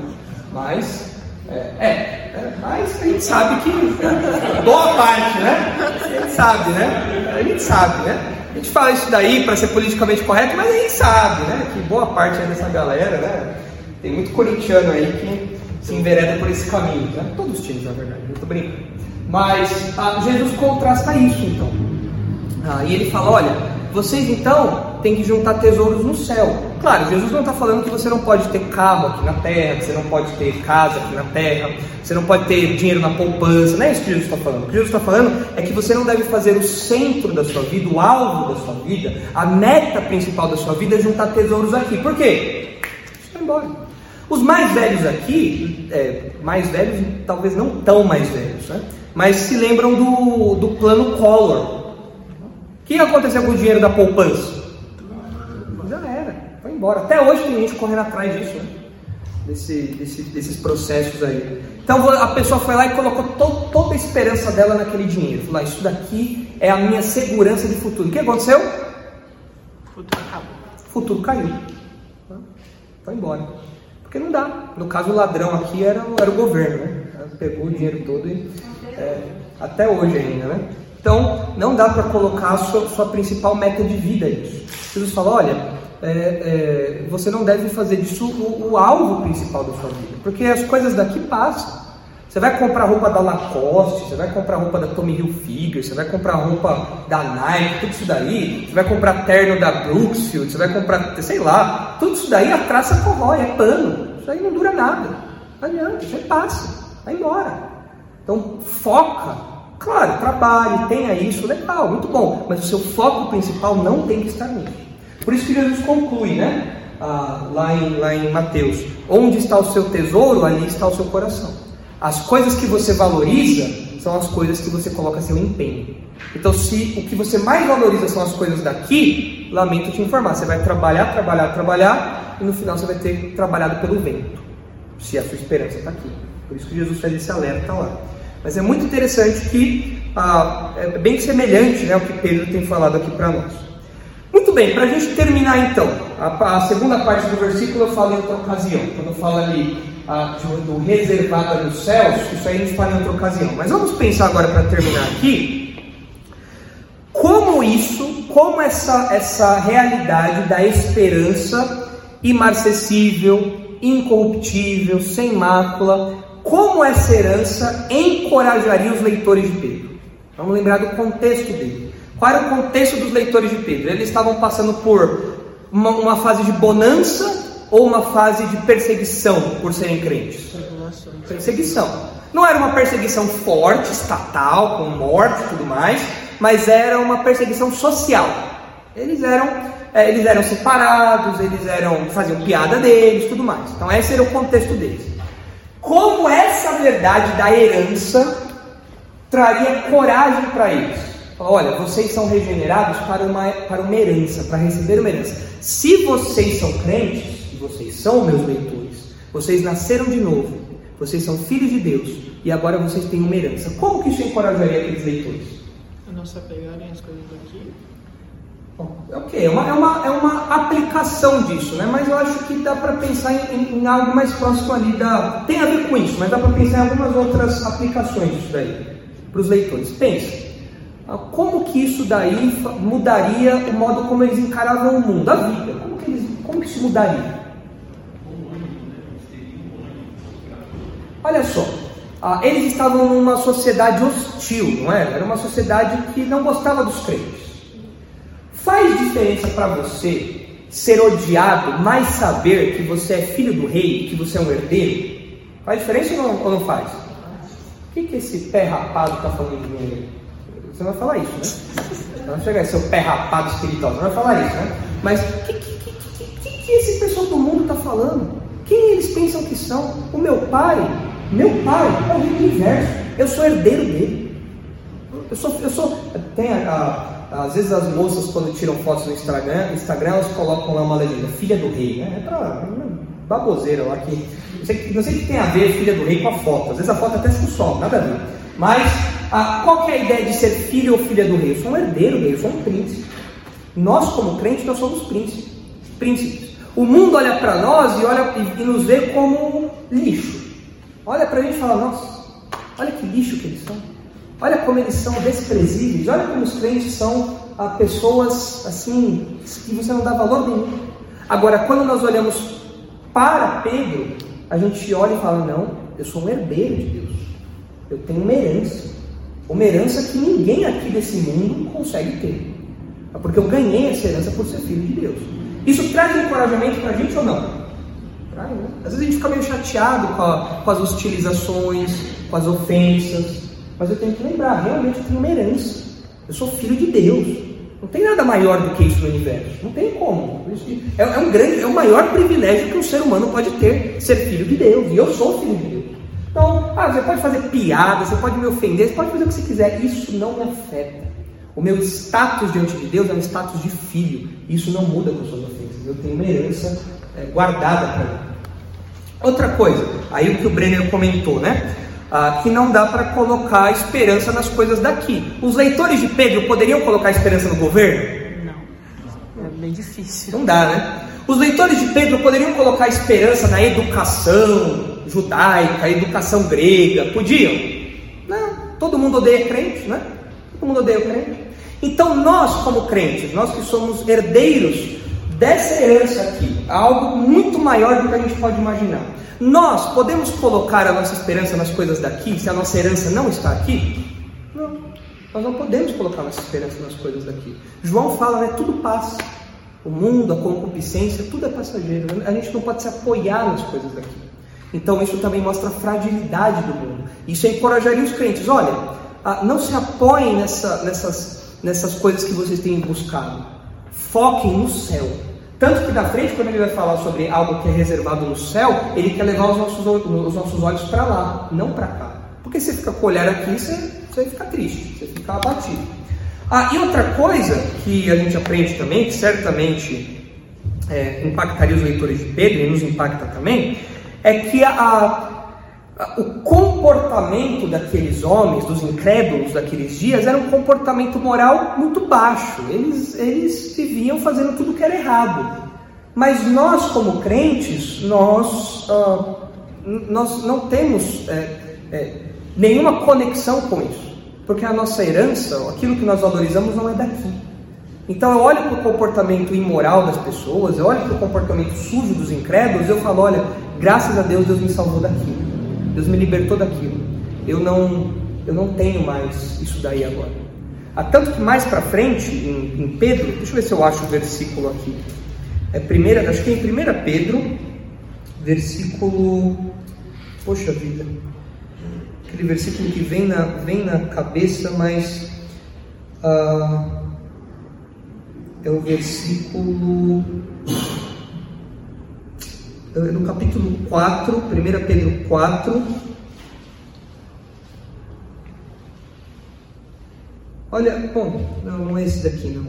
S1: Mas, é, é, mas a gente sabe que boa parte, né? A gente sabe, né? A gente sabe, né? A gente fala isso daí para ser politicamente correto, mas a gente sabe, né? Que boa parte dessa galera, né? Tem muito corintiano aí que se envereda por esse caminho, né? Todos os times, na verdade, muito brincando. Mas ah, Jesus contrasta isso, então. Ah, e ele fala: olha, vocês então têm que juntar tesouros no céu. Claro, Jesus não está falando que você não pode ter carro aqui na terra, que você não pode ter casa aqui na terra, você não pode ter dinheiro na poupança, não é isso que Jesus está falando. O que Jesus está falando é que você não deve fazer o centro da sua vida, o alvo da sua vida, a meta principal da sua vida é juntar tesouros aqui. Por quê? Vai embora. Os mais velhos aqui, é, mais velhos, talvez não tão mais velhos, né? mas se lembram do, do plano Collor. O que aconteceu com o dinheiro da poupança? Já era, foi embora. Até hoje tem gente correndo atrás disso, né? Desse, desse, desses processos aí. Então a pessoa foi lá e colocou to, toda a esperança dela naquele dinheiro. Falou: ah, Isso daqui é a minha segurança de futuro. O que aconteceu?
S3: O futuro acabou.
S1: O futuro caiu. Foi embora. Porque não dá. No caso, o ladrão aqui era, era o governo, né? Pegou o dinheiro todo e. É, até hoje ainda, né? Então, não dá para colocar a sua, sua principal meta de vida isso. Jesus fala: olha, é, é, você não deve fazer disso o, o, alvo principal da sua vida, porque as coisas daqui passam. Você vai comprar roupa da Lacoste, você vai comprar roupa da Tommy Hilfiger, você vai comprar roupa da Nike, tudo isso daí, você vai comprar terno da Brooksfield, você vai comprar, sei lá, tudo isso daí a traça corrói, é pano, isso aí não dura nada, não adianta, isso aí passa, vai embora. Então foca, claro, trabalhe, tenha isso, legal, muito bom, mas o seu foco principal não tem que estar nisso. Por isso que Jesus conclui, né? Ah, lá, em, lá em Mateus: onde está o seu tesouro, ali está o seu coração. As coisas que você valoriza são as coisas que você coloca seu empenho. Então, se o que você mais valoriza são as coisas daqui, lamento te informar: você vai trabalhar, trabalhar, trabalhar, e no final você vai ter trabalhado pelo vento, se a sua esperança está aqui. Por isso que Jesus faz esse alerta lá. Mas é muito interessante que ah, é bem semelhante né, ao que Pedro tem falado aqui para nós. Muito bem, para a gente terminar então, a, a, segunda parte do versículo eu falo em outra ocasião, quando fala ali a, do reservado nos céus, isso aí a gente fala em outra ocasião. Mas vamos pensar agora para terminar aqui, como isso, como essa, essa realidade da esperança imarcessível, incorruptível, sem mácula, como essa herança encorajaria os leitores de Pedro? Vamos lembrar do contexto dele. Qual era o contexto dos leitores de Pedro? Eles estavam passando por uma, uma fase de bonança ou uma fase de perseguição por serem crentes? Perseguição. Não era uma perseguição forte, estatal, com morte e tudo mais, mas era uma perseguição social. Eles eram, é, eles eram separados, eles eram faziam piada deles, tudo mais. Então esse era o contexto deles. Como essa verdade da herança traria coragem para eles? Olha, vocês são regenerados para uma, para uma herança, para receber uma herança. Se vocês são crentes, e vocês são meus leitores, vocês nasceram de novo, vocês são filhos de Deus, e agora vocês têm uma herança. Como que isso encorajaria aqueles leitores?
S3: não se apegarem às coisas daqui?
S1: Ok, é uma, é, uma, é uma aplicação disso, né? mas eu acho que dá para pensar em, em, algo mais próximo ali da. Tem a ver com isso, mas dá para pensar em algumas outras aplicações disso daí para os leitores. Pense, ah, como que isso daí mudaria o modo como eles encaravam o mundo, a vida? Como que, eles, como que isso mudaria? Olha só, ah, eles estavam numa sociedade hostil, não é? Era uma sociedade que não gostava dos crentes. Faz diferença para você ser odiado, mas saber que você é filho do rei, que você é um herdeiro? Faz diferença ou não, ou não faz? O que, que esse pé rapado está falando de mim? Você vai falar isso, né? Você vai chegar seu pé rapado espiritual, você vai falar isso, né? Mas o que, que, que, que, esse pessoal do mundo está falando? Quem eles pensam que são? O meu pai? Meu pai é o rei do universo. Eu sou herdeiro dele. Eu sou, eu sou. Tem a, a às vezes as moças, quando tiram fotos no Instagram, Instagram elas colocam lá uma legenda, filha do rei, né? É pra baboseira lá que. Não sei, não sei o que tem a ver filha do rei com a foto. Às vezes a foto até se sol, nada a ver. Mas a, qual é a ideia de ser filho ou filha do rei? Eu sou um herdeiro rei, eu sou um príncipe. Nós, como crentes, nós somos príncipes. príncipes. O mundo olha para nós e, olha, e, e nos vê como lixo. Olha para a gente e fala, nossa, olha que lixo que eles são. Olha como eles são desprezíveis, olha como os crentes são ah, pessoas assim que você não dá valor nenhum. Agora, quando nós olhamos para Pedro, a gente olha e fala: não, eu sou um herdeiro de Deus, eu tenho uma herança, uma herança que ninguém aqui desse mundo consegue ter, é porque eu ganhei essa herança por ser filho de Deus. Isso traz encorajamento para a gente ou não? Né? Às vezes a gente fica meio chateado com, a, com as hostilizações, com as ofensas. Mas eu tenho que lembrar, realmente eu tenho uma herança. Eu sou filho de Deus. Não tem nada maior do que isso no universo. Não tem como. É, é, um grande, é o maior privilégio que um ser humano pode ter, ser filho de Deus. E eu sou filho de Deus. Então, ah, você pode fazer piada, você pode me ofender, você pode fazer o que você quiser. Isso não me afeta. O meu status diante de Deus é um status de filho. Isso não muda com suas ofensas. Eu tenho uma herança é, guardada para mim. Outra coisa, aí o que o Brenner comentou, né? Ah, que não dá para colocar esperança nas coisas daqui. Os leitores de Pedro poderiam colocar esperança no governo?
S3: Não, é bem difícil.
S1: Não dá, né? Os leitores de Pedro poderiam colocar esperança na educação judaica, educação grega? Podiam? Não, todo mundo odeia crente, né? Todo mundo odeia crente. Então nós, como crentes, nós que somos herdeiros dessa herança aqui, algo muito maior do que a gente pode imaginar. Nós podemos colocar a nossa esperança nas coisas daqui se a nossa herança não está aqui? Não. Nós não podemos colocar nossa esperança nas coisas daqui. João fala, né? Tudo passa. O mundo, a concupiscência, tudo é passageiro. A gente não pode se apoiar nas coisas daqui. Então isso também mostra a fragilidade do mundo. Isso encorajaria os crentes. Olha, não se apoiem nessa, nessas, nessas coisas que vocês têm buscado. Foquem no céu. Tanto que na frente, quando ele vai falar sobre algo que é reservado no céu, ele quer levar os nossos, os nossos olhos para lá, não para cá. Porque você fica com o olhar aqui, você, você fica triste, você fica abatido. Ah, e outra coisa que a gente aprende também, que certamente é, impactaria os leitores de Pedro e nos impacta também, é que a, o comportamento daqueles homens, dos incrédulos daqueles dias, era um comportamento moral muito baixo. Eles, eles viviam fazendo tudo que era errado. Mas nós, como crentes, nós, uh, nós não temos é, é, nenhuma conexão com isso. Porque a nossa herança, aquilo que nós valorizamos, não é daqui. Então eu olho para o comportamento imoral das pessoas, eu olho para o comportamento sujo dos incrédulos, eu falo, olha, graças a Deus Deus me salvou daquilo. Deus me libertou daquilo. Eu não, eu não tenho mais isso daí agora. Há tanto que mais para frente, em, em Pedro, deixa eu ver se eu acho o versículo aqui. É primeira, acho que é em 1 Pedro, versículo. Poxa vida. Aquele versículo que vem na, vem na cabeça, mas. Uh, é o versículo. No capítulo 4, 1 Pedro 4. Olha, bom, não, não é esse daqui não.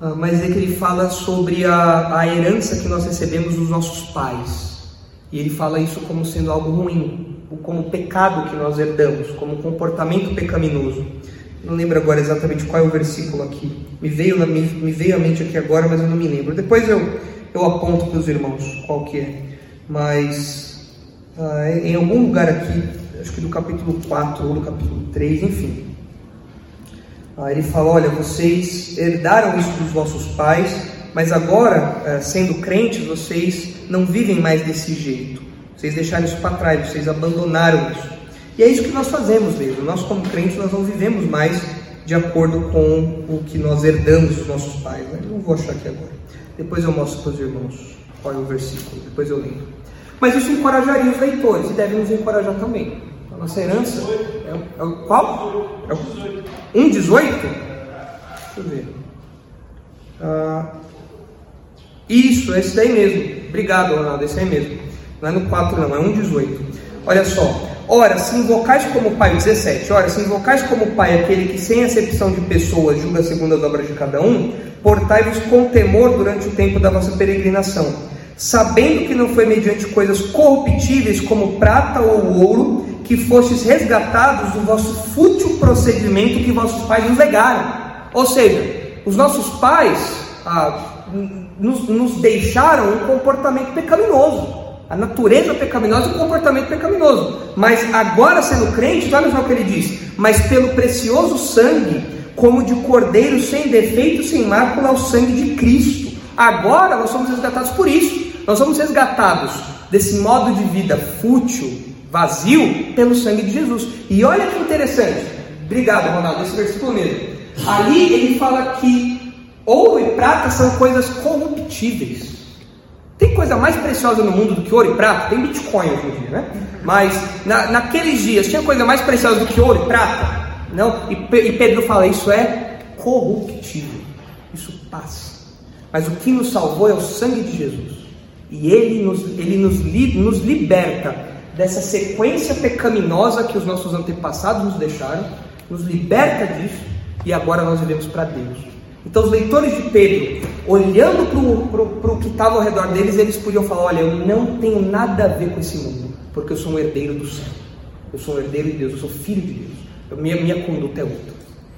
S1: Ah, mas é que ele fala sobre a, a herança que nós recebemos dos nossos pais. E ele fala isso como sendo algo ruim, como pecado que nós herdamos, como comportamento pecaminoso. Não lembro agora exatamente qual é o versículo aqui. Me veio, na, me, me veio à mente aqui agora, mas eu não me lembro. Depois eu, eu aponto para os irmãos qual que é. Mas ah, em algum lugar aqui, acho que do capítulo 4 ou do capítulo 3, enfim. Ah, ele fala: Olha, vocês herdaram isso dos vossos pais, mas agora, ah, sendo crentes, vocês não vivem mais desse jeito. Vocês deixaram isso para trás, vocês abandonaram isso. E é isso que nós fazemos mesmo. Nós, como crentes, nós não vivemos mais de acordo com o que nós herdamos dos nossos pais. Né? Não vou achar aqui agora. Depois eu mostro para os irmãos qual é o versículo, depois eu lembro. Mas isso encorajaria os leitores e deve nos encorajar também. A nossa herança é, o, é o qual? É o 1,18? Deixa eu ver. Ah, isso, esse daí mesmo. Obrigado, Ronaldo, esse aí mesmo. Não é no 4 não, é 1,18. Olha só. Ora, se invocais como Pai, 17, ora, se invocais como Pai aquele que sem acepção de pessoas julga segundo as obras de cada um, portai-vos com temor durante o tempo da vossa peregrinação, sabendo que não foi mediante coisas corruptíveis como prata ou ouro, que fostes resgatados do vosso fútil procedimento que vossos pais nos legaram. Ou seja, os nossos pais ah, nos, nos deixaram um comportamento pecaminoso a natureza pecaminosa e o comportamento pecaminoso. Mas agora, sendo crente, olha só o que ele diz: Mas pelo precioso sangue, como de cordeiro sem defeito, sem mácula, o sangue de Cristo. Agora nós somos resgatados por isso. Nós somos resgatados desse modo de vida fútil, vazio, pelo sangue de Jesus. E olha que interessante. Obrigado, Ronaldo, esse versículo mesmo. Ali ele fala que ouro e prata são coisas corruptíveis. Tem coisa mais preciosa no mundo do que ouro e prata? Tem Bitcoin hoje em dia, né? Mas na, naqueles dias tinha coisa mais preciosa do que ouro e prata? Não. E, e Pedro fala: Isso é corruptível. Isso passa. Mas o que nos salvou é o sangue de Jesus. E ele nos, ele nos, nos liberta dessa sequência pecaminosa que os nossos antepassados nos deixaram, nos liberta disso e agora nós vivemos para Deus. Então, os leitores de Pedro, olhando para o que estava ao redor deles, eles podiam falar: Olha, eu não tenho nada a ver com esse mundo, porque eu sou um herdeiro do céu. Eu sou um herdeiro de Deus, eu sou filho de Deus. Eu, minha, minha conduta é outra.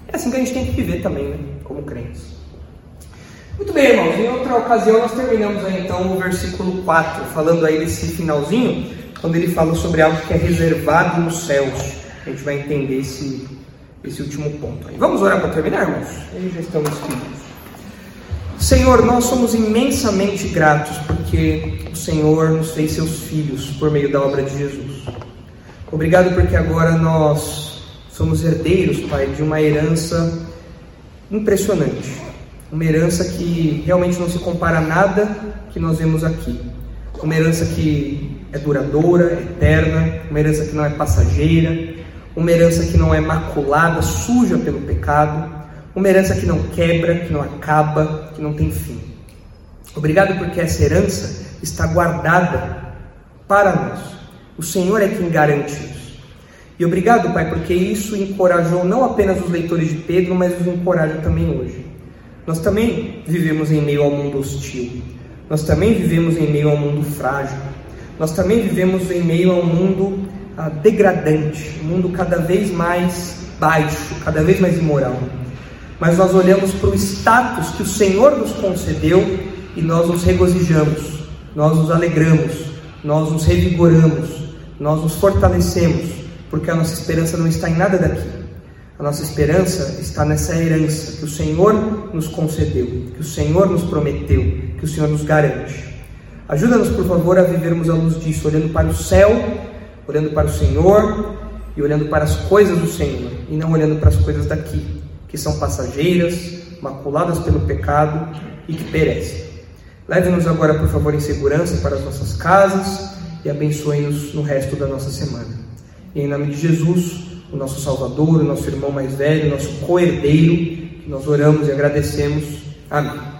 S1: É assim que a gente tem que viver também, né? Como crentes. Muito bem, irmãos. Em outra ocasião, nós terminamos aí, então o versículo 4, falando aí desse finalzinho, quando ele fala sobre algo que é reservado nos céus. A gente vai entender esse, esse último ponto aí. Vamos orar para terminar, irmãos? Aí já estamos filhos. Senhor, nós somos imensamente gratos porque o Senhor nos fez seus filhos por meio da obra de Jesus. Obrigado porque agora nós somos herdeiros, Pai, de uma herança impressionante. Uma herança que realmente não se compara a nada que nós vemos aqui. Uma herança que é duradoura, eterna, uma herança que não é passageira, uma herança que não é maculada, suja pelo pecado, uma herança que não quebra, que não acaba, que não tem fim. Obrigado porque essa herança está guardada para nós. O Senhor é quem garante isso. E obrigado, Pai, porque isso encorajou não apenas os leitores de Pedro, mas os encoraja também hoje. Nós também vivemos em meio ao mundo hostil. Nós também vivemos em meio ao mundo frágil. Nós também vivemos em meio ao mundo ah, degradante, um mundo cada vez mais baixo, cada vez mais imoral. Mas nós olhamos para o status que o Senhor nos concedeu e nós nos regozijamos, nós nos alegramos, nós nos revigoramos, nós nos fortalecemos, porque a nossa esperança não está em nada daqui. A nossa esperança está nessa herança que o Senhor nos concedeu, que o Senhor nos prometeu, que o Senhor nos garante. Ajuda-nos, por favor, a vivermos à luz disso, olhando para o céu olhando para o Senhor e olhando para as coisas do Senhor, e não olhando para as coisas daqui, que são passageiras, maculadas pelo pecado e que perecem. Leve-nos agora, por favor, em segurança para as nossas casas e abençoe-nos no resto da nossa semana. E em nome de Jesus, o nosso Salvador, o nosso irmão mais velho, o nosso co-herdeiro, nós oramos e agradecemos. Amém.